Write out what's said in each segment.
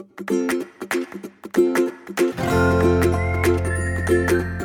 thank you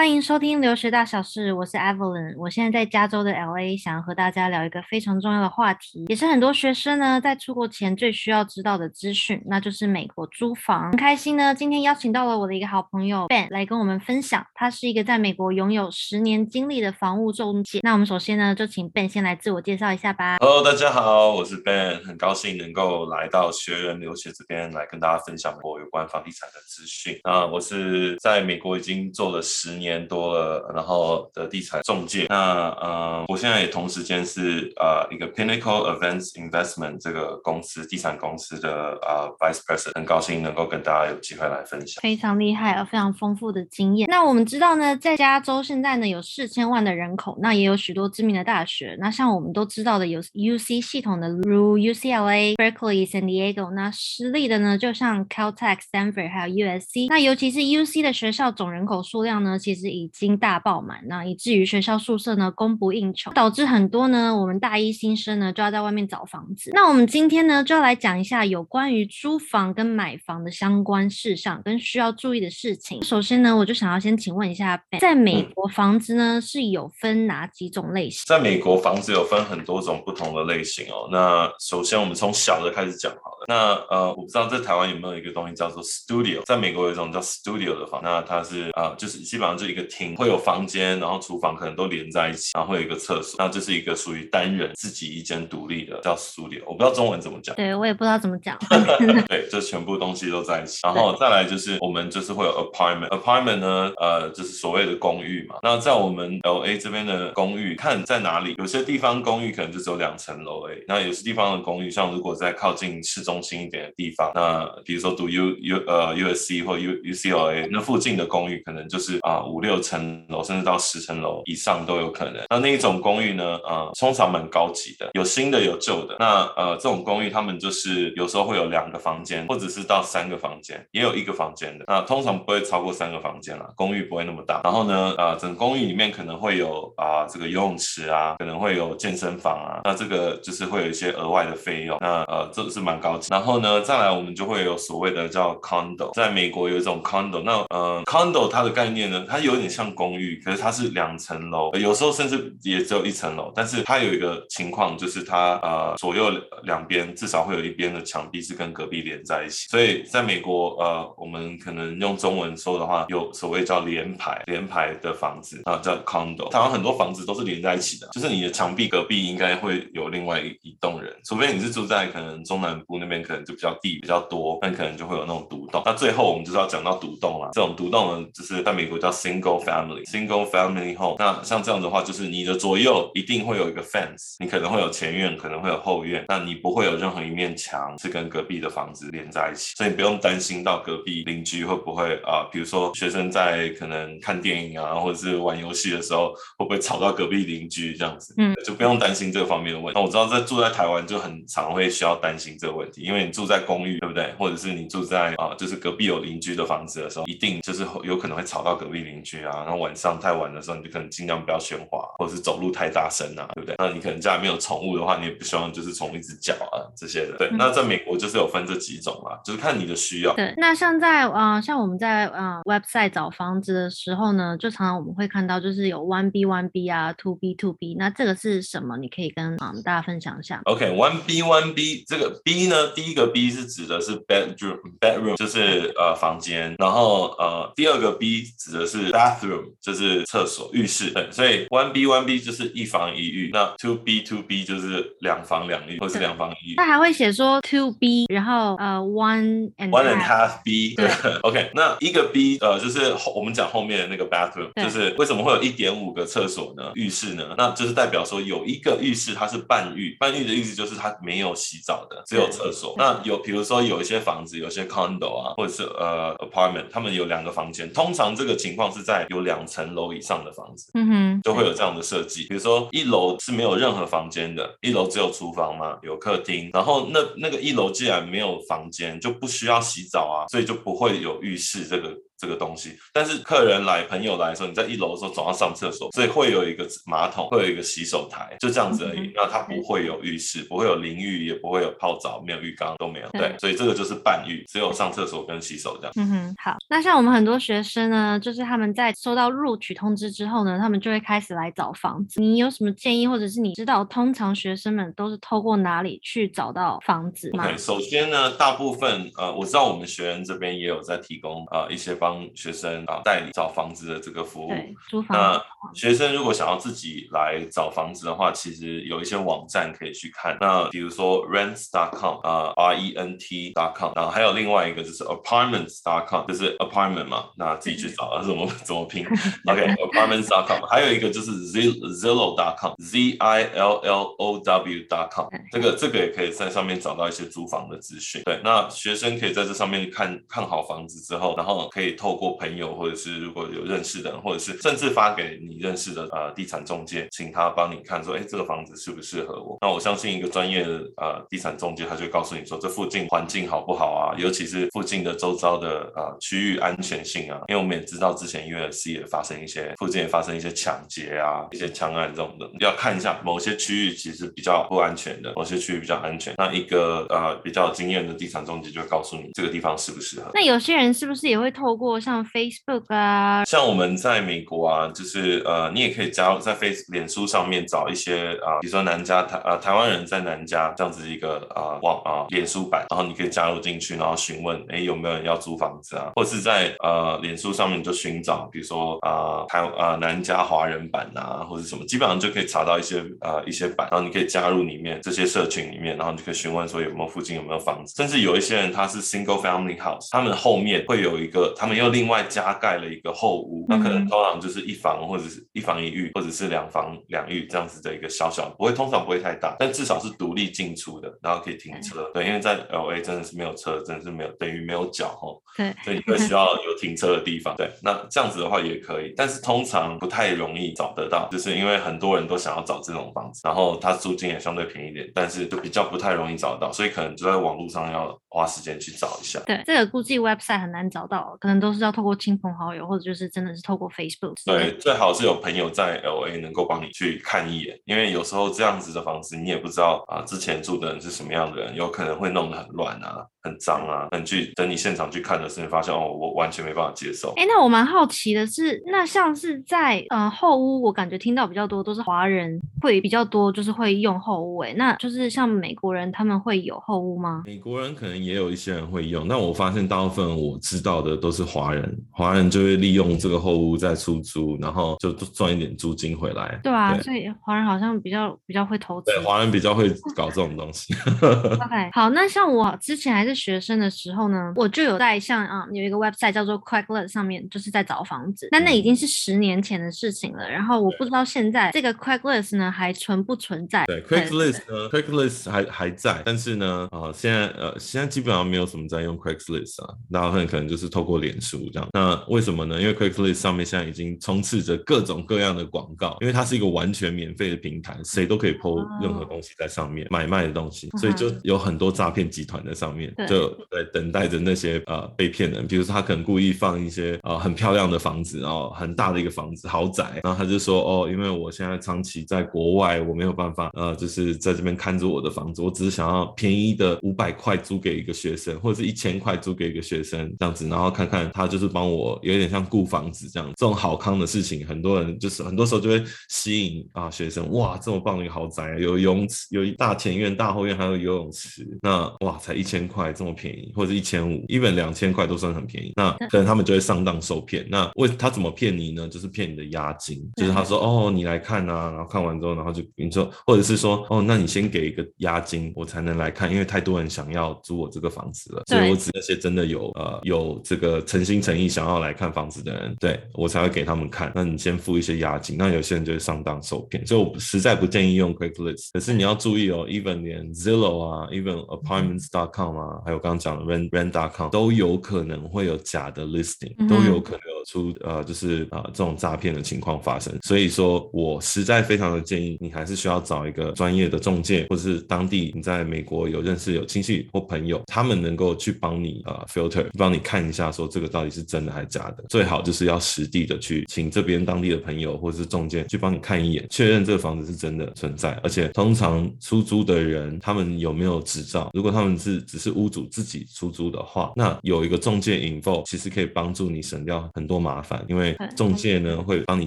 欢迎收听留学大小事，我是 Evelyn，我现在在加州的 LA，想要和大家聊一个非常重要的话题，也是很多学生呢在出国前最需要知道的资讯，那就是美国租房。很开心呢，今天邀请到了我的一个好朋友 Ben 来跟我们分享，他是一个在美国拥有十年经历的房屋中介。那我们首先呢，就请 Ben 先来自我介绍一下吧。Hello，大家好，我是 Ben，很高兴能够来到学人留学这边来跟大家分享我有关房地产的资讯。啊，我是在美国已经做了十年多了。然后的地产中介，那呃，我现在也同时间是呃一个 Pinnacle Events Investment 这个公司地产公司的呃 Vice President，很高兴能够跟大家有机会来分享，非常厉害啊，非常丰富的经验。那我们知道呢，在加州现在呢有四千万的人口，那也有许多知名的大学，那像我们都知道的有 UC 系统的，如 UCLA、Berkeley、San Diego，那私立的呢就像 Caltech、Stanford 还有 USC，那尤其是 UC 的学校总人口数量呢，其实已经大爆满，那以至于学校宿舍呢供不应求，导致很多呢我们大一新生呢就要在外面找房子。那我们今天呢就要来讲一下有关于租房跟买房的相关事项跟需要注意的事情。首先呢，我就想要先请问一下，在美国房子呢、嗯、是有分哪几种类型？在美国房子有分很多种不同的类型哦。那首先我们从小的开始讲好了。那呃，我不知道在台湾有没有一个东西叫做 studio，在美国有一种叫 studio 的房，那它是啊、呃，就是基本上就一个厅会有房。间，然后厨房可能都连在一起，然后会有一个厕所，那这是一个属于单人自己一间独立的叫 studio，我不知道中文怎么讲，对我也不知道怎么讲，对，就全部东西都在一起，然后再来就是我们就是会有 apartment，apartment 呢，呃，就是所谓的公寓嘛。那在我们 LA 这边的公寓，看在哪里，有些地方公寓可能就只有两层楼诶，那有些地方的公寓，像如果在靠近市中心一点的地方，那比如说读 U U 呃 USC 或 U UCLA 那附近的公寓，可能就是啊、呃、六层楼。甚至到十层楼以上都有可能。那那一种公寓呢？呃，通常蛮高级的，有新的有旧的。那呃，这种公寓他们就是有时候会有两个房间，或者是到三个房间，也有一个房间的。那通常不会超过三个房间啦，公寓不会那么大。然后呢，呃，整公寓里面可能会有啊、这个游泳池啊，可能会有健身房啊。那这个就是会有一些额外的费用。那呃，这个是蛮高级。然后呢，再来我们就会有所谓的叫 condo，在美国有一种 condo。那呃，condo 它的概念呢，它有有点像公寓。可是它是两层楼，有时候甚至也只有一层楼，但是它有一个情况，就是它呃左右两边至少会有一边的墙壁是跟隔壁连在一起，所以在美国呃我们可能用中文说的话，有所谓叫联排联排的房子啊叫 condo，台湾很多房子都是连在一起的，就是你的墙壁隔壁应该会有另外一一栋人，除非你是住在可能中南部那边，可能就比较地比较多，那可能就会有那种独栋。那最后我们就是要讲到独栋了，这种独栋呢，就是在美国叫 single family single。Family home，那像这样的话，就是你的左右一定会有一个 fence，你可能会有前院，可能会有后院，那你不会有任何一面墙是跟隔壁的房子连在一起，所以你不用担心到隔壁邻居会不会啊、呃，比如说学生在可能看电影啊，或者是玩游戏的时候，会不会吵到隔壁邻居这样子，嗯，就不用担心这个方面的问题。那我知道在住在台湾就很常会需要担心这个问题，因为你住在公寓，对不对？或者是你住在啊、呃，就是隔壁有邻居的房子的时候，一定就是有可能会吵到隔壁邻居啊，然后晚上太。晚的时候，你就可能尽量不要喧哗，或者是走路太大声啊，对不对？那你可能家里面有宠物的话，你也不希望就是宠物一直叫啊这些的。对，嗯、那在美国就是有分这几种啊，就是看你的需要。对，那像在呃，像我们在呃 website 找房子的时候呢，就常常我们会看到就是有 one B one B 啊，two B two B，那这个是什么？你可以跟啊、嗯、大家分享一下。OK，one B one B 这个 B 呢，第一个 B 是指的是 bedroom，bedroom 就是呃房间，然后呃第二个 B 指的是 bathroom，就是。厕所、浴室，对，所以 one B one B 就是一房一浴，那 two B two B 就是两房两浴，或是两房一浴。他还会写说 two B，然后呃 one and one and half B，对，对，OK，那一个 B 呃就是后我们讲后面的那个 bathroom，就是为什么会有一点五个厕所呢？浴室呢？那就是代表说有一个浴室它是半浴，半浴的意思就是它没有洗澡的，只有厕所。那有比如说有一些房子，有些 condo 啊，或者是呃 apartment，他们有两个房间，通常这个情况是在有两层楼以上的房子，嗯哼，就会有这样的设计。比如说一楼是没有任何房间的，一楼只有厨房嘛，有客厅。然后那那个一楼既然没有房间，就不需要洗澡啊，所以就不会有浴室这个。这个东西。但是客人来、朋友来的时候，你在一楼的时候总要上厕所，所以会有一个马桶，会有一个洗手台，就这样子而已。那它不会有浴室，不会有淋浴，也不会有泡澡，没有浴缸都没有。对，所以这个就是半浴，只有上厕所跟洗手这样。嗯哼，好。那像我们很多学生呢，就是他们在收到录取通知之后呢，他们就会开始来找房子。你有什么建议，或者是你知道通常学生们都是透过哪里去找到房子吗？对，首先呢，大部分呃，我知道我们学员这边也有在提供啊、呃、一些帮学生啊、呃、代理找房子的这个服务。租房。那学生如果想要自己来找房子的话，其实有一些网站可以去看。那比如说 rents.com 啊、呃、R E N T.com，然后还有另外一个就是 apartments.com，就是 apartment 嘛，那自己去找啊，怎么怎么拼？OK，apartments.com，还有一个就是 Zillow.com，Z I L L O W.com，这个这个也可以在上面找到一些租房的资讯。对，那学生可以在这上面看看好房子之后，然后可以透过朋友或者是如果有认识的人，或者是甚至发给你认识的呃地产中介，请他帮你看说，哎，这个房子适不适合我？那我相信一个专业的呃地产中介，他就告诉你说，这附近环境好不好啊？尤其是附近的周遭的呃区域安全性啊，因为我们也知道之前 USC 也发生一些附近也发生一些抢劫啊，一些枪案这种的，要看一下某些区域其实比较不安全的，某些区域比较安全。那一个呃比较有经验的地产中介就会告诉你这个地方适不适合。那有些人是不是也会透过像 Facebook 啊？像我们在美国啊，就是呃你也可以加入在 Face 脸书上面找一些啊、比如说南加台呃台湾人在南加这样子一个啊网啊脸书版，然后你可以加入进去，然后询问哎有没有人要租房子啊，或者是在呃脸书上面就寻找，比如说啊台啊南加华人版啊，或者什么，基本上就可以查到一些呃一些版，然后你可以加入里面这些社群里面，然后你就可以询问说有没有附近有没有房子，甚至有一些人他是 single family house，他们后面会有一个，他们又另外加盖了一个后屋，那可能通常就是一房或者是一房一浴，或者是两房两浴这样子的一个小小，不会通常不会太大，但至少是独立进出的，然后可以停车，对，因为在 LA 真的是没有车，真的是没有等于没有脚吼，对，所以你会需要有停车的地方，对，那这样子的话也可以，但是通常不太容易找得到，就是因为很多人都想要找这种房子，然后它租金也相对便宜一点，但是就比较不太容易找到，所以可能就在网络上要花时间去找一下。对，这个估计 website 很难找到，可能都是要透过亲朋好友，或者就是真的是透过 Facebook。对，最好是有朋友在 LA 能够帮你去看一眼，因为有时候这样子的房子你也不知道啊，之前住的人是什么样的人，有可能会弄得很乱啊。很脏啊！等去等你现场去看的时候，发现哦，我完全没办法接受。哎，那我蛮好奇的是，那像是在呃后屋，我感觉听到比较多都是华人会比较多，就是会用后屋。哎，那就是像美国人他们会有后屋吗？美国人可能也有一些人会用，但我发现大部分我知道的都是华人，华人就会利用这个后屋在出租，然后就赚一点租金回来。对啊，对所以华人好像比较比较会投资。对，华人比较会搞这种东西。OK，好，那像我之前还是。学生的时候呢，我就有在像啊有一个 website 叫做 Craigslist 上面，就是在找房子。那那已经是十年前的事情了。然后我不知道现在这个 Craigslist 呢还存不存在？对，Craigslist 呢，Craigslist 还还在，但是呢，啊现在呃现在基本上没有什么在用 Craigslist 啊，大部分可能就是透过脸书这样。那为什么呢？因为 Craigslist 上面现在已经充斥着各种各样的广告，因为它是一个完全免费的平台，谁都可以 po 任何东西在上面，买卖的东西，所以就有很多诈骗集团在上面。就对，等待着那些呃被骗人，比如说他可能故意放一些呃很漂亮的房子，然后很大的一个房子豪宅，然后他就说哦，因为我现在长期在国外，我没有办法呃，就是在这边看着我的房子，我只是想要便宜的五百块租给一个学生，或者是一千块租给一个学生这样子，然后看看他就是帮我有点像顾房子这样，这种好康的事情，很多人就是很多时候就会吸引啊学生，哇，这么棒的一个豪宅，有游泳池，有一大前院、大后院，还有游泳池，那哇，才一千块，这么便宜。或者一千五，一本两千块都算很便宜。那可能他们就会上当受骗。那为他怎么骗你呢？就是骗你的押金，就是他说哦，你来看啊，然后看完之后，然后就你说，或者是说哦，那你先给一个押金，我才能来看，因为太多人想要租我这个房子了，所以我指那些真的有呃有这个诚心诚意想要来看房子的人，对我才会给他们看。那你先付一些押金，那有些人就会上当受骗，所以我实在不建议用 Craigslist。可是你要注意哦，even 连 Zillow 啊，even Apartments.com 啊，还有刚刚讲的。Rent.com 都有可能会有假的 listing，都有可能有有出呃，就是呃这种诈骗的情况发生。所以说我实在非常的建议你还是需要找一个专业的中介，或者是当地你在美国有认识有亲戚或朋友，他们能够去帮你呃 filter，帮你看一下说这个到底是真的还是假的。最好就是要实地的去请这边当地的朋友或者是中介去帮你看一眼，确认这个房子是真的存在。而且通常出租的人他们有没有执照？如果他们是只是屋主自己出租的话，那有一个中介 info 其实可以帮助你省掉很多麻烦，因为中介呢会帮你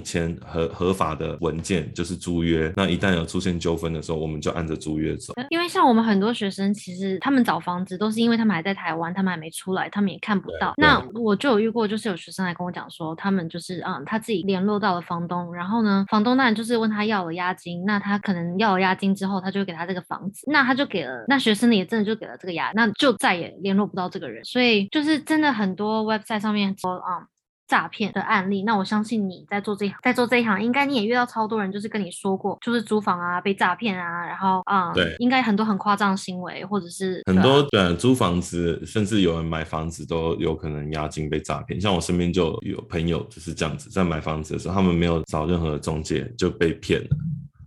签合合法的文件，就是租约。那一旦有出现纠纷的时候，我们就按着租约走。因为像我们很多学生，其实他们找房子都是因为他们还在台湾，他们还没出来，他们也看不到。那我就有遇过，就是有学生来跟我讲说，他们就是嗯，他自己联络到了房东，然后呢，房东那就是问他要了押金，那他可能要了押金之后，他就给他这个房子，那他就给了，那学生呢也真的就给了这个押，那就再也联络不到这个人。所以就是真的很多 website 上面说啊。嗯诈骗的案例，那我相信你在做这一行，在做这一行，应该你也遇到超多人，就是跟你说过，就是租房啊被诈骗啊，然后啊，嗯、对，应该很多很夸张的行为，或者是很多对、啊、租房子，甚至有人买房子都有可能押金被诈骗。像我身边就有朋友就是这样子，在买房子的时候，他们没有找任何的中介就被骗了。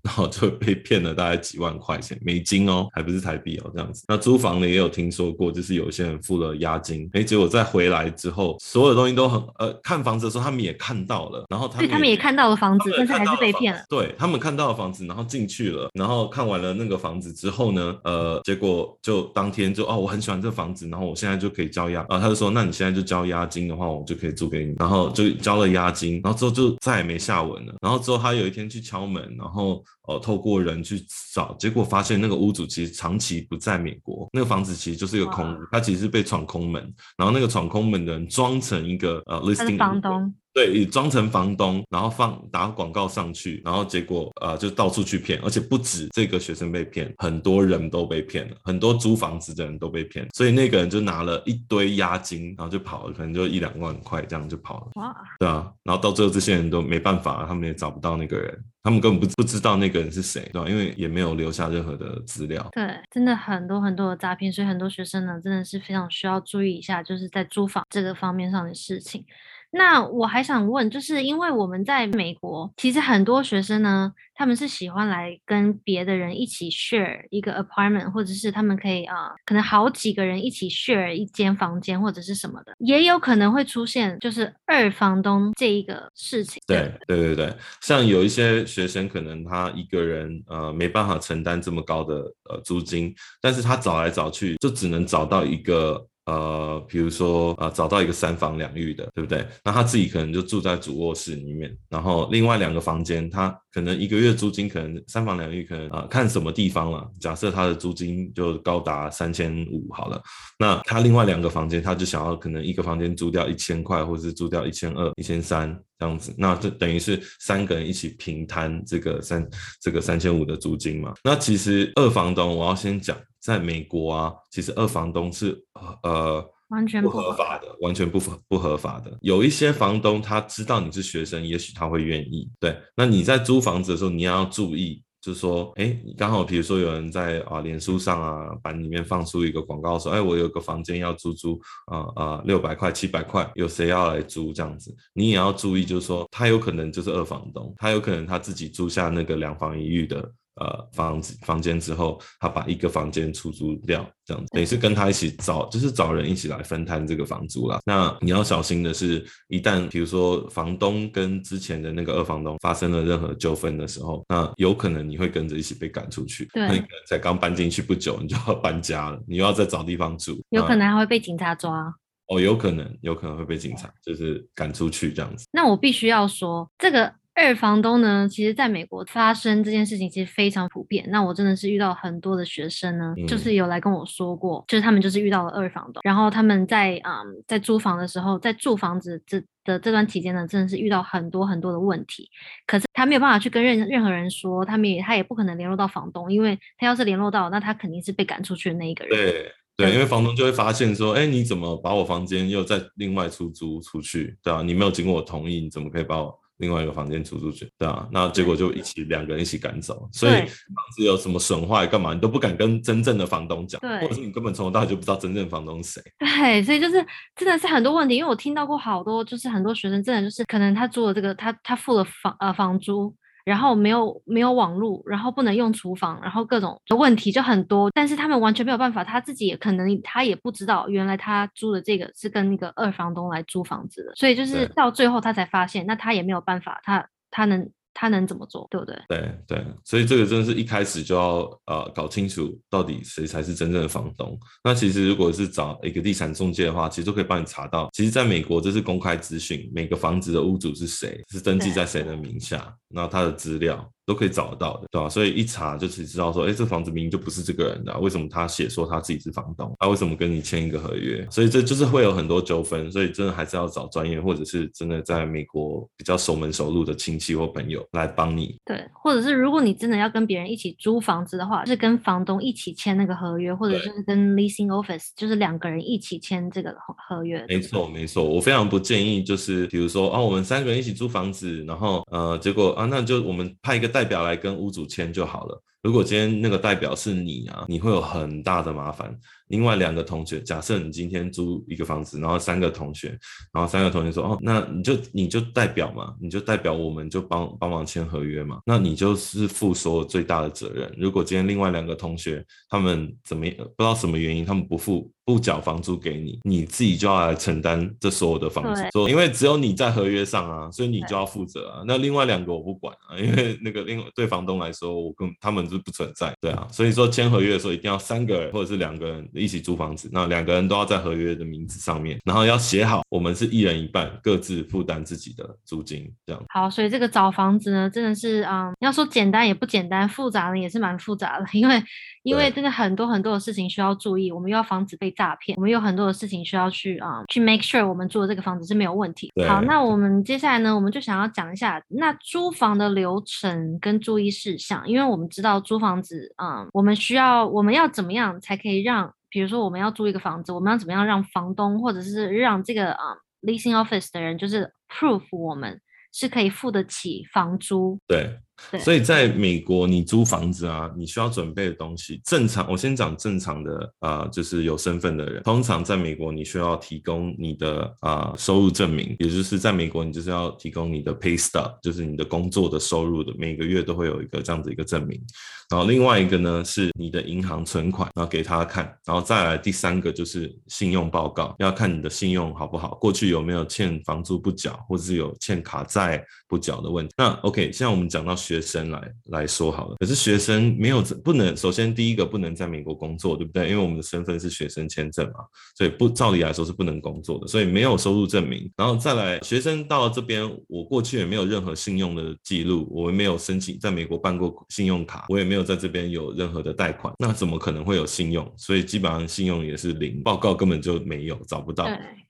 然后就被骗了大概几万块钱美金哦，还不是台币哦，这样子。那租房的也有听说过，就是有些人付了押金，哎，结果再回来之后，所有东西都很呃，看房子的时候他们也看到了，然后他们他们也看到了房子，但是还是被骗了。对，他们看到了房子，然后进去了，然后看完了那个房子之后呢，呃，结果就当天就哦，我很喜欢这房子，然后我现在就可以交押啊，他就说，那你现在就交押金的话，我就可以租给你，然后就交了押金，然后之后就再也没下文了。然后之后他有一天去敲门，然后。哦，透过人去找，结果发现那个屋主其实长期不在美国，那个房子其实就是一个空屋，他其实是被闯空门，然后那个闯空门的人装成一个呃 listing 房东。对，装成房东，然后放打广告上去，然后结果呃就到处去骗，而且不止这个学生被骗，很多人都被骗了，很多租房子的人都被骗，所以那个人就拿了一堆押金，然后就跑了，可能就一两万块这样就跑了。哇，对啊，然后到最后这些人都没办法，他们也找不到那个人，他们根本不不知道那个人是谁，对吧？因为也没有留下任何的资料。对，真的很多很多的诈骗，所以很多学生呢真的是非常需要注意一下，就是在租房这个方面上的事情。那我还想问，就是因为我们在美国，其实很多学生呢，他们是喜欢来跟别的人一起 share 一个 apartment，或者是他们可以啊、可能好几个人一起 share 一间房间或者是什么的，也有可能会出现就是二房东这一个事情。对对对对，像有一些学生可能他一个人呃没办法承担这么高的呃租金，但是他找来找去就只能找到一个。呃，比如说，呃，找到一个三房两浴的，对不对？那他自己可能就住在主卧室里面，然后另外两个房间，他可能一个月租金可能三房两浴，可能啊、看什么地方了。假设他的租金就高达三千五好了，那他另外两个房间，他就想要可能一个房间租掉一千块，或是租掉一千二、一千三这样子，那这等于是三个人一起平摊这个三这个三千五的租金嘛？那其实二房东，我要先讲。在美国啊，其实二房东是呃完全不合法的，完全不合不合法的。有一些房东他知道你是学生，也许他会愿意。对，那你在租房子的时候，你要注意，就是说，哎，刚好比如说有人在啊脸书上啊版里面放出一个广告说，哎，我有个房间要租租啊啊六百块七百块，有谁要来租这样子？你也要注意，就是说他有可能就是二房东，他有可能他自己租下那个两房一浴的。呃，房子房间之后，他把一个房间出租掉，这样子等于是跟他一起找，就是找人一起来分摊这个房租啦。那你要小心的是，一旦比如说房东跟之前的那个二房东发生了任何纠纷的时候，那有可能你会跟着一起被赶出去。对，那你可能才刚搬进去不久，你就要搬家了，你又要再找地方住，有可能还会被警察抓。哦，有可能，有可能会被警察就是赶出去这样子。那我必须要说这个。二房东呢，其实在美国发生这件事情其实非常普遍。那我真的是遇到很多的学生呢，嗯、就是有来跟我说过，就是他们就是遇到了二房东，然后他们在嗯在租房的时候，在住房子这的这段期间呢，真的是遇到很多很多的问题。可是他没有办法去跟任任何人说，他们也他也不可能联络到房东，因为他要是联络到，那他肯定是被赶出去的那一个人。对对，因为房东就会发现说，哎，你怎么把我房间又再另外出租出去？对啊，你没有经过我同意，你怎么可以把我？另外一个房间租出租去，对啊，那结果就一起两个人一起赶走，所以房子有什么损坏干嘛，你都不敢跟真正的房东讲，对，或者是你根本从头到尾就不知道真正房东是谁。对，所以就是真的是很多问题，因为我听到过好多，就是很多学生真的就是可能他租了这个，他他付了房呃房租。然后没有没有网络，然后不能用厨房，然后各种的问题就很多，但是他们完全没有办法，他自己也可能他也不知道，原来他租的这个是跟那个二房东来租房子的，所以就是到最后他才发现，那他也没有办法，他他能。他能怎么做，对不对？对对，所以这个真的是一开始就要呃搞清楚到底谁才是真正的房东。那其实如果是找一个地产中介的话，其实都可以帮你查到。其实在美国这是公开资讯，每个房子的屋主是谁，是登记在谁的名下，然后他的资料。都可以找得到的，对吧？所以一查就是知道说，哎，这房子明明就不是这个人的，为什么他写说他自己是房东？他、啊、为什么跟你签一个合约？所以这就是会有很多纠纷，所以真的还是要找专业，或者是真的在美国比较熟门熟路的亲戚或朋友来帮你。对，或者是如果你真的要跟别人一起租房子的话，就是跟房东一起签那个合约，或者是跟 leasing office，就是两个人一起签这个合约。没错，没错，我非常不建议，就是比如说啊，我们三个人一起租房子，然后呃，结果啊，那就我们派一个代表来跟屋主签就好了。如果今天那个代表是你啊，你会有很大的麻烦。另外两个同学，假设你今天租一个房子，然后三个同学，然后三个同学说，哦，那你就你就代表嘛，你就代表我们就帮帮忙签合约嘛，那你就是负所有最大的责任。如果今天另外两个同学他们怎么不知道什么原因，他们不付不缴房租给你，你自己就要来承担这所有的房租，说因为只有你在合约上啊，所以你就要负责啊。那另外两个我不管啊，因为那个另对房东来说，我跟他们是不存在，对啊，所以说签合约的时候一定要三个人或者是两个人。一起租房子，那两个人都要在合约的名字上面，然后要写好，我们是一人一半，各自负担自己的租金，这样。好，所以这个找房子呢，真的是啊、嗯，要说简单也不简单，复杂呢也是蛮复杂的，因为因为真的很多很多的事情需要注意，我们又要防止被诈骗，我们有很多的事情需要去啊、嗯、去 make sure 我们住的这个房子是没有问题。好，那我们接下来呢，我们就想要讲一下那租房的流程跟注意事项，因为我们知道租房子啊、嗯，我们需要我们要怎么样才可以让。比如说，我们要租一个房子，我们要怎么样让房东或者是让这个啊、leasing office 的人，就是 proof 我们是可以付得起房租？对。所以在美国，你租房子啊，你需要准备的东西，正常，我先讲正常的啊、就是有身份的人，通常在美国，你需要提供你的啊、收入证明，也就是在美国，你就是要提供你的 pay stub，就是你的工作的收入的，每个月都会有一个这样子一个证明。然后另外一个呢，是你的银行存款，然后给他看，然后再来第三个就是信用报告，要看你的信用好不好，过去有没有欠房租不缴，或者是有欠卡债不缴的问题。那 OK，现在我们讲到学生来来说好了，可是学生没有不能，首先第一个不能在美国工作，对不对？因为我们的身份是学生签证嘛，所以不照理来说是不能工作的，所以没有收入证明。然后再来，学生到了这边，我过去也没有任何信用的记录，我也没有申请在美国办过信用卡，我也没有在这边有任何的贷款，那怎么可能会有信用？所以基本上信用也是零，报告根本就没有，找不到。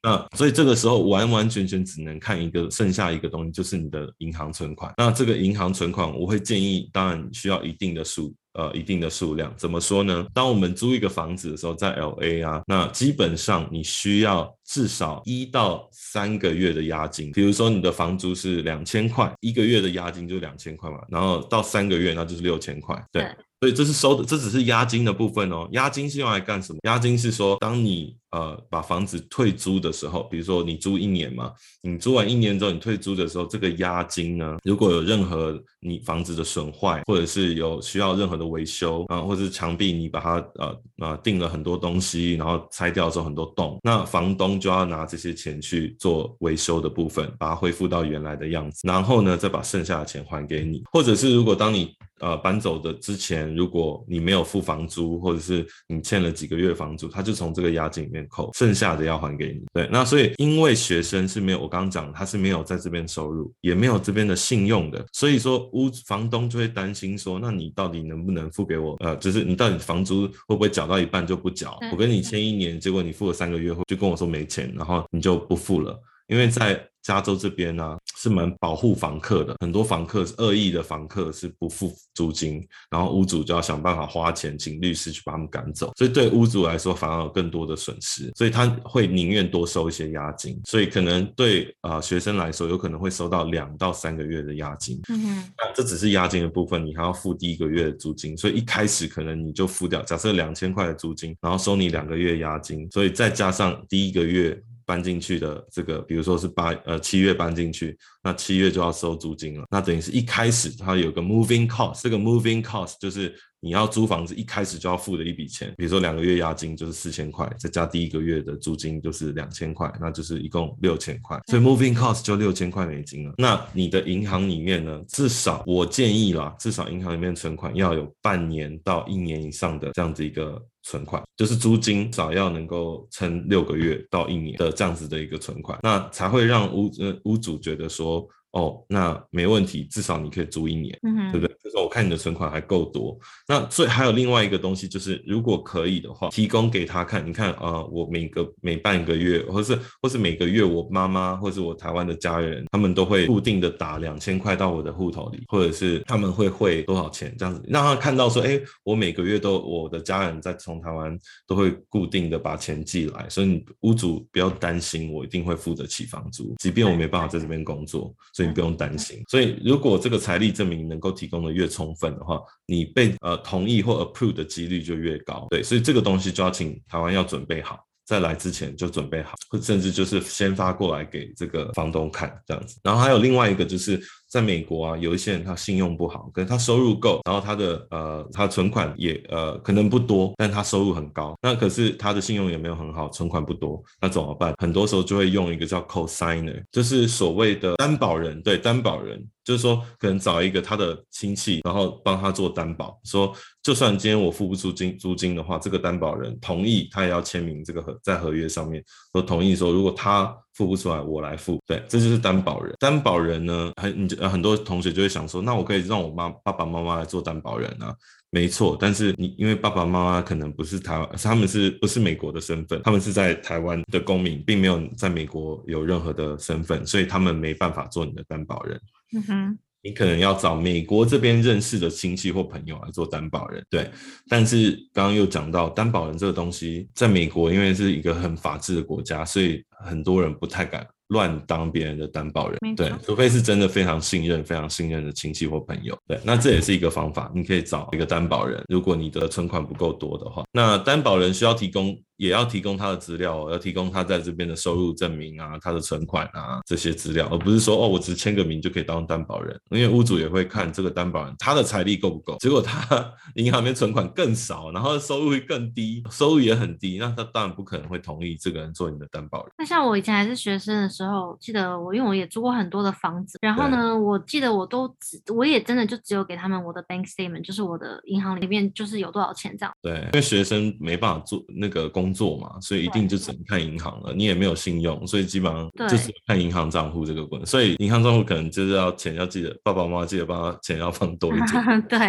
那所以这个时候完完全全只能看一个，剩下一个东西就是你的银行存款。那这个银行存款，我会建议，当然需要一定的数，呃，一定的数量。怎么说呢？当我们租一个房子的时候，在 LA 啊，那基本上你需要至少一到三个月的押金。比如说你的房租是两千块，一个月的押金就两千块嘛，然后到三个月那就是六千块，对。对所以这是收的，这只是押金的部分哦。押金是用来干什么？押金是说，当你呃把房子退租的时候，比如说你租一年嘛，你租完一年之后你退租的时候，这个押金呢，如果有任何你房子的损坏，或者是有需要任何的维修啊，或者是墙壁你把它呃呃钉了很多东西，然后拆掉之后很多洞，那房东就要拿这些钱去做维修的部分，把它恢复到原来的样子，然后呢再把剩下的钱还给你，或者是如果当你呃，搬走的之前，如果你没有付房租，或者是你欠了几个月房租，他就从这个押金里扣，剩下的要还给你。对，那所以因为学生是没有，我刚刚讲他是没有在这边收入，也没有这边的信用的，所以说屋房东就会担心说，那你到底能不能付给我？呃，就是你到底房租会不会缴到一半就不缴？我跟你签一年，结果你付了三个月后就跟我说没钱，然后你就不付了。因为在加州这边呢、啊，是蛮保护房客的，很多房客是恶意的房客是不付租金，然后屋主就要想办法花钱请律师去把他们赶走，所以对屋主来说反而有更多的损失，所以他会宁愿多收一些押金，所以可能对啊、呃、学生来说有可能会收到两到三个月的押金，嗯哼，那这只是押金的部分，你还要付第一个月的租金，所以一开始可能你就付掉，假设两千块的租金，然后收你两个月押金，所以再加上第一个月。搬进去的这个，比如说是八呃七月搬进去，那七月就要收租金了。那等于是一开始它有个 moving cost，这个 moving cost 就是你要租房子一开始就要付的一笔钱。比如说两个月押金就是四千块，再加第一个月的租金就是两千块，那就是一共六千块。所以 moving cost 就六千块美金了。那你的银行里面呢，至少我建议啦，至少银行里面存款要有半年到一年以上的这样子一个。存款就是租金少要能够撑六个月到一年的这样子的一个存款，那才会让屋呃屋主觉得说。哦，那没问题，至少你可以租一年，嗯，对不对？就是我看你的存款还够多。那所以还有另外一个东西，就是如果可以的话，提供给他看。你看啊、呃，我每个每半个月，或是或是每个月，我妈妈或是我台湾的家人，他们都会固定的打两千块到我的户头里，或者是他们会汇多少钱这样子，让他看到说，哎，我每个月都我的家人在从台湾都会固定的把钱寄来，所以你屋主不要担心，我一定会付得起房租，即便我没办法在这边工作，所以。你不用担心，所以如果这个财力证明能够提供的越充分的话，你被呃同意或 approve 的几率就越高。对，所以这个东西就要请台湾要准备好，在来之前就准备好，或甚至就是先发过来给这个房东看这样子。然后还有另外一个就是。在美国啊，有一些人他信用不好，可能他收入够，然后他的呃他存款也呃可能不多，但他收入很高。那可是他的信用也没有很好，存款不多，那怎么办？很多时候就会用一个叫 co-signer，就是所谓的担保人。对，担保人就是说可能找一个他的亲戚，然后帮他做担保，说就算今天我付不出金租金的话，这个担保人同意，他也要签名这个合在合约上面，说同意说如果他。付不出来，我来付。对，这就是担保人。担保人呢，很你就很多同学就会想说，那我可以让我妈爸爸妈妈来做担保人啊？没错，但是你因为爸爸妈妈可能不是台湾，他们是不是美国的身份？他们是在台湾的公民，并没有在美国有任何的身份，所以他们没办法做你的担保人。嗯哼。你可能要找美国这边认识的亲戚或朋友来做担保人，对。但是刚刚又讲到担保人这个东西，在美国因为是一个很法治的国家，所以很多人不太敢乱当别人的担保人，对，除非是真的非常信任、非常信任的亲戚或朋友，对。那这也是一个方法，你可以找一个担保人，如果你的存款不够多的话，那担保人需要提供。也要提供他的资料，要提供他在这边的收入证明啊，他的存款啊这些资料，而不是说哦，我只签个名就可以当担保人，因为屋主也会看这个担保人他的财力够不够。结果他 银行里面存款更少，然后收入会更低，收入也很低，那他当然不可能会同意这个人做你的担保人。那像我以前还是学生的时候，记得我因为我也租过很多的房子，然后呢，我记得我都只我也真的就只有给他们我的 bank statement，就是我的银行里面就是有多少钱这样。对，因为学生没办法做那个工。工作嘛，所以一定就只能看银行了。你也没有信用，所以基本上就是看银行账户这个部分。所以银行账户可能就是要钱要记得，爸爸妈妈记得帮他钱要放多一点。对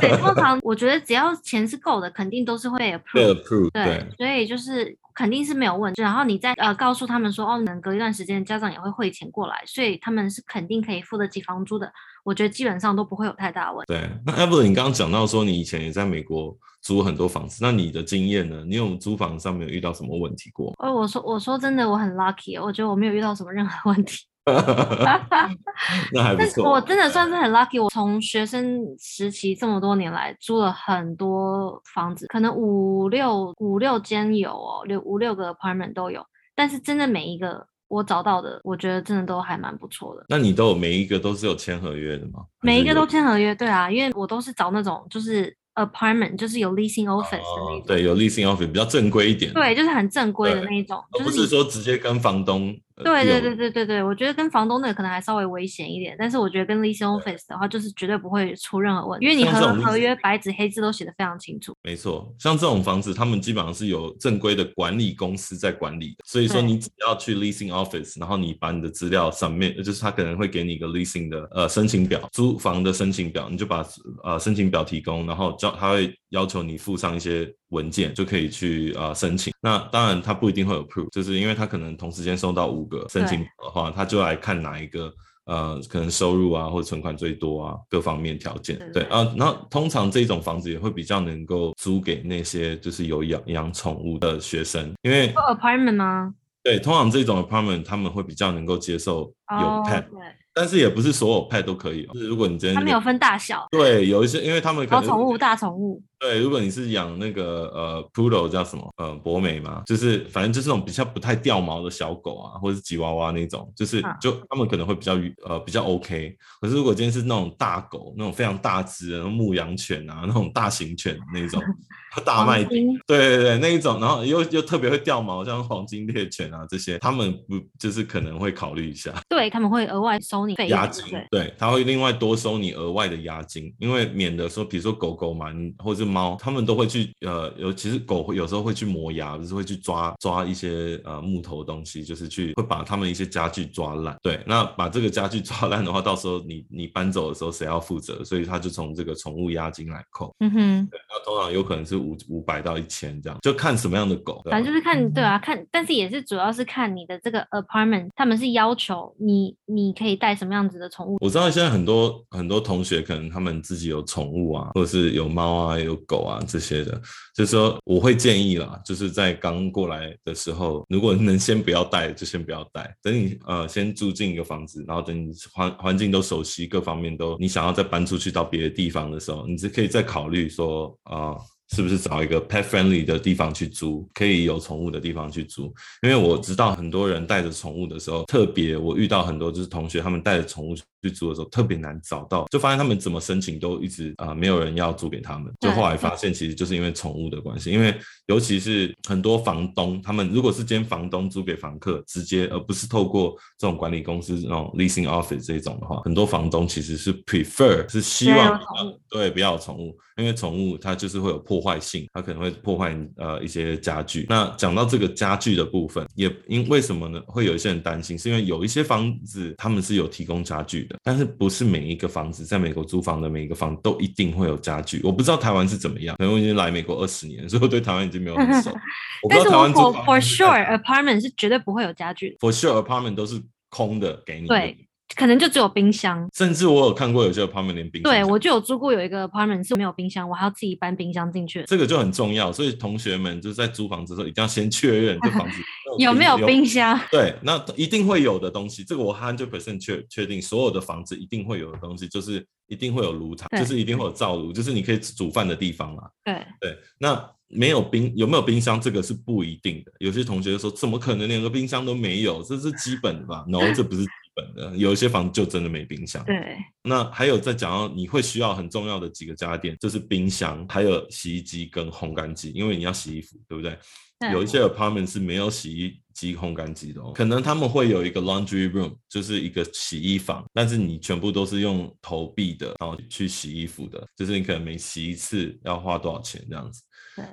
对，通常我觉得只要钱是够的，肯定都是会 approve。approve 对，对，所以就是肯定是没有问题。然后你再呃告诉他们说，哦，能隔一段时间家长也会汇钱过来，所以他们是肯定可以付得起房租的。我觉得基本上都不会有太大问题。对，那 Evelyn，你刚刚讲到说你以前也在美国。租很多房子，那你的经验呢？你有租房上面有遇到什么问题过？哦，我说我说真的，我很 lucky，我觉得我没有遇到什么任何问题。那还不错。我真的算是很 lucky，我从学生时期这么多年来租了很多房子，可能五六五六间有哦，六五六个 apartment 都有。但是真的每一个我找到的，我觉得真的都还蛮不错的。那你都有每一个都是有签合约的吗？每一个都签合约，对啊，因为我都是找那种就是。Apartment 就是有 leasing office 的那种，哦，对，有 leasing office 比较正规一点，对，就是很正规的那一种，而不是说直接跟房东。对对对对对对，我觉得跟房东那个可能还稍微危险一点，但是我觉得跟 leasing office 的话，就是绝对不会出任何问题，因为你合合约白纸黑字都写得非常清楚。没错，像这种房子，他们基本上是有正规的管理公司在管理的，所以说你只要去 leasing office，然后你把你的资料上面，就是他可能会给你一个 leasing 的呃申请表，租房的申请表，你就把呃申请表提供，然后叫他会要求你附上一些文件，就可以去呃申请。那当然他不一定会有 approve，就是因为他可能同时间收到五个申请的话，他就来看哪一个呃可能收入啊或者存款最多啊各方面条件。对啊，然后通常这种房子也会比较能够租给那些就是有养养宠物的学生，因为 apartment 吗？对，通常这种 apartment 他们会比较能够接受有 pet。Oh, 但是也不是所有 pet 都可以，就是如果你真的、他们有分大小，对，有一些，因为他们可能小宠物、大宠物。对，如果你是养那个呃，poodle 叫什么呃，博美嘛，就是反正就是那种比较不太掉毛的小狗啊，或者是吉娃娃那种，就是就他们可能会比较呃比较 OK。可是如果今天是那种大狗，那种非常大只的牧羊犬啊，那种大型犬那种 大麦町，对对对，那一种，然后又又特别会掉毛，像黄金猎犬啊这些，他们不就是可能会考虑一下，对他们会额外收你押金，对，他会另外多收你额外的押金，因为免得说，比如说狗狗嘛，或者是猫，他们都会去呃，尤其是狗会有时候会去磨牙，就是会去抓抓一些呃木头的东西，就是去会把他们一些家具抓烂。对，那把这个家具抓烂的话，到时候你你搬走的时候谁要负责？所以他就从这个宠物押金来扣。嗯哼，对，那通常有可能是五五百到一千这样，就看什么样的狗。反正就是看对啊，看，但是也是主要是看你的这个 apartment，他们是要求你你可以带什么样子的宠物。我知道现在很多很多同学可能他们自己有宠物啊，或者是有猫啊，有狗啊。这些的，就是说我会建议啦，就是在刚过来的时候，如果能先不要带，就先不要带。等你呃先住进一个房子，然后等你环环境都熟悉，各方面都你想要再搬出去到别的地方的时候，你就可以再考虑说啊。是不是找一个 pet friendly 的地方去租，可以有宠物的地方去租？因为我知道很多人带着宠物的时候，特别我遇到很多就是同学，他们带着宠物去租的时候，特别难找到，就发现他们怎么申请都一直啊、呃、没有人要租给他们。就后来发现其实就是因为宠物的关系，因为尤其是很多房东，他们如果是间房东租给房客，直接而不是透过这种管理公司那种 leasing office 这种的话，很多房东其实是 prefer 是希望、呃、对不要宠物。因为宠物它就是会有破坏性，它可能会破坏呃一些家具。那讲到这个家具的部分，也因为什么呢？会有一些人担心，是因为有一些房子他们是有提供家具的，但是不是每一个房子在美国租房的每一个房都一定会有家具。我不知道台湾是怎么样，可能我已经来美国二十年，所以我对台湾已经没有很熟。我不知道台湾租房 for sure apartment 是绝对不会有家具的，for sure apartment 都是空的给你。对。可能就只有冰箱，甚至我有看过有些 apartment 连冰箱。对，我就有租过有一个 apartment 是没有冰箱，我还要自己搬冰箱进去。这个就很重要，所以同学们就是在租房子的时候一定要先确认这房子 有没有冰箱。对，那一定会有的东西，这个我 hundred percent 确确定，所有的房子一定会有的东西，就是一定会有炉台，就是一定会有灶炉，就是你可以煮饭的地方嘛。对对，那没有冰有没有冰箱，这个是不一定的。有些同学说，怎么可能连个冰箱都没有？这是基本的吧？No，这不是。本的有一些房子就真的没冰箱。对，那还有再讲到你会需要很重要的几个家电，就是冰箱，还有洗衣机跟烘干机，因为你要洗衣服，对不对？对。有一些 apartment 是没有洗衣机、烘干机的哦，可能他们会有一个 laundry room，就是一个洗衣房，但是你全部都是用投币的，然后去洗衣服的，就是你可能每洗一次要花多少钱这样子。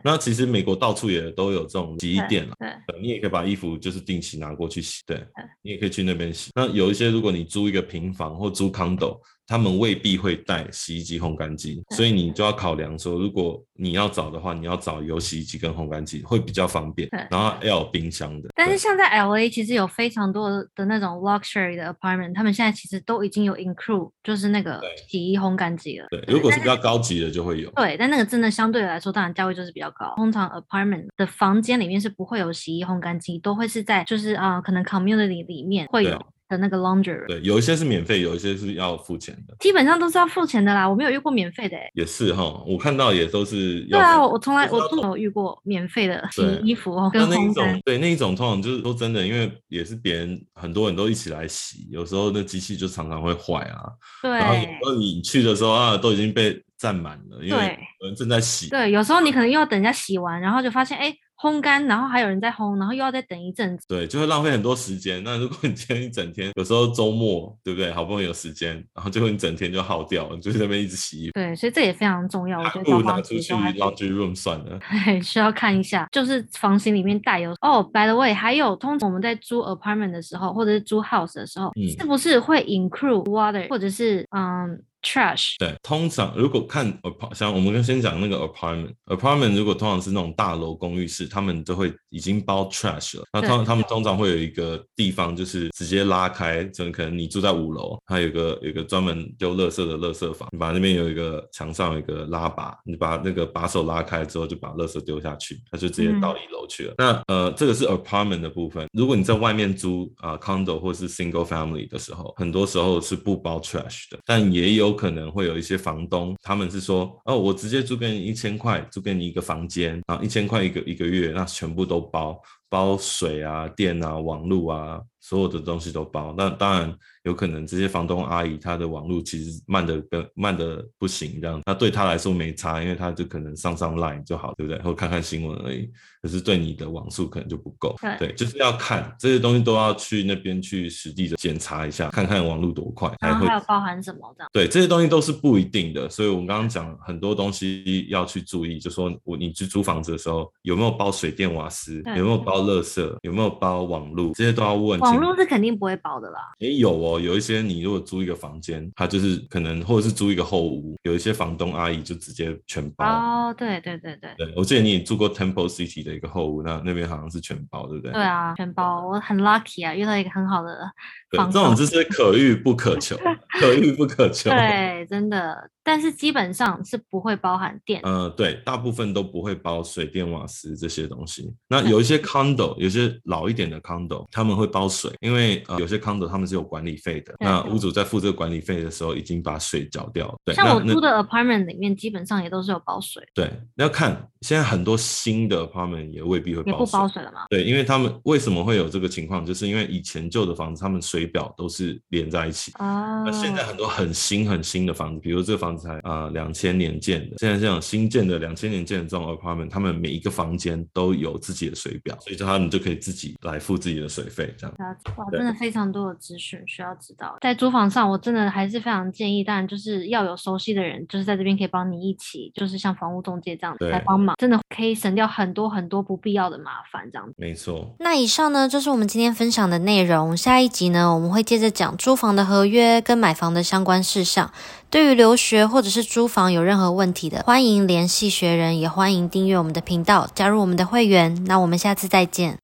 那其实美国到处也都有这种洗衣店了，对，你也可以把衣服就是定期拿过去洗，对，你也可以去那边洗。那有一些如果你租一个平房或租 condo。他们未必会带洗衣机、烘干机，所以你就要考量说，如果你要找的话，你要找有洗衣机跟烘干机会比较方便，然后要有冰箱的。但是像在 LA，其实有非常多的那种 luxury 的 apartment，他们现在其实都已经有 include，就是那个洗衣烘干机了。对，如果是比较高级的就会有。对，但那个真的相对来说，当然价位就是比较高。通常 apartment 的房间里面是不会有洗衣烘干机，都会是在就是啊、呃，可能 community 里面会有。的那个 laundry，对，有一些是免费，有一些是要付钱的。基本上都是要付钱的啦，我没有遇过免费的。也是哈，我看到也都是要。对啊，我从来我都没有遇过免费的洗衣服哦，跟。那一种，对，那一种通常就是说真的，因为也是别人很多人都一起来洗，有时候那机器就常常会坏啊。对。然后有时候你去的时候啊，都已经被占满了，因为有人正在洗。对，有时候你可能又要等人家洗完，然后就发现哎。烘干，然后还有人在烘，然后又要再等一阵子，对，就会浪费很多时间。那如果你今天一整天，有时候周末，对不对？好不容易有时间，然后最后你整天就耗掉了，就在那边一直洗衣服。对，所以这也非常重要。我觉得不如拿出去 laundry room 算了。对，需要看一下，就是房型里面带有哦。Oh, by the way，还有通常我们在租 apartment 的时候，或者是租 house 的时候，嗯、是不是会 include water，或者是嗯？trash。对，通常如果看 apart，像我们先讲那个 apartment，apartment 如果通常是那种大楼公寓式，他们都会已经包 trash 了。那他们他们通常会有一个地方，就是直接拉开，就可能你住在五楼，它有个有个专门丢垃圾的垃圾房，你把那边有一个墙上有一个拉把，你把那个把手拉开之后，就把垃圾丢下去，它就直接到一楼去了。嗯、那呃，这个是 apartment 的部分。如果你在外面租啊、呃、condo 或是 single family 的时候，很多时候是不包 trash 的，但也有可能会有一些房东，他们是说，哦，我直接租给你一千块，租给你一个房间啊，一千块一个一个月，那全部都包，包水啊、电啊、网络啊。所有的东西都包，那当然有可能这些房东阿姨她的网络其实慢的跟慢的不行，这样，那对她来说没差，因为她就可能上上 line 就好，对不对？或看看新闻而已。可是对你的网速可能就不够，对，对，就是要看这些东西都要去那边去实地的检查一下，看看网络多快，然后还有包含什么这样？对，这些东西都是不一定的，所以我们刚刚讲很多东西要去注意，就说我你去租房子的时候有没有包水电瓦斯，有没有包垃圾，有没有包网络，这些都要问。网络是肯定不会包的啦。也有哦，有一些你如果租一个房间，他就是可能或者是租一个后屋，有一些房东阿姨就直接全包。哦，对对对对。对，我记得你也住过 Temple City 的一个后屋，那那边好像是全包，对不对？对啊，全包，我很 lucky 啊，遇到一个很好的。对，这种就是可遇不可求，可遇不可求。对，真的。但是基本上是不会包含电，呃，对，大部分都不会包水电瓦斯这些东西。那有一些 condo，有些老一点的 condo，他们会包水，因为呃有些 condo 他们是有管理费的。那屋主在付这个管理费的时候，已经把水缴掉了。对，像我租的 apartment 里面，基本上也都是有包水。对，要看现在很多新的 apartment 也未必会包水。也不包水了吗？对，因为他们为什么会有这个情况，就是因为以前旧的房子，他们水表都是连在一起。啊。那现在很多很新很新的房子，比如这个房子才啊两。呃千年建的，现在这种新建的两千年建的这种 apartment，他们每一个房间都有自己的水表，所以他们就可以自己来付自己的水费，这样。哇，真的非常多的资讯需要知道。在租房上，我真的还是非常建议，当然就是要有熟悉的人，就是在这边可以帮你一起，就是像房屋中介这样子来帮忙，真的可以省掉很多很多不必要的麻烦，这样子。没错。那以上呢，就是我们今天分享的内容。下一集呢，我们会接着讲租房的合约跟买房的相关事项。对于留学或者是租房有任何问题的欢迎联系学人也欢迎订阅我们的频道加入我们的会员。那我们下次再见。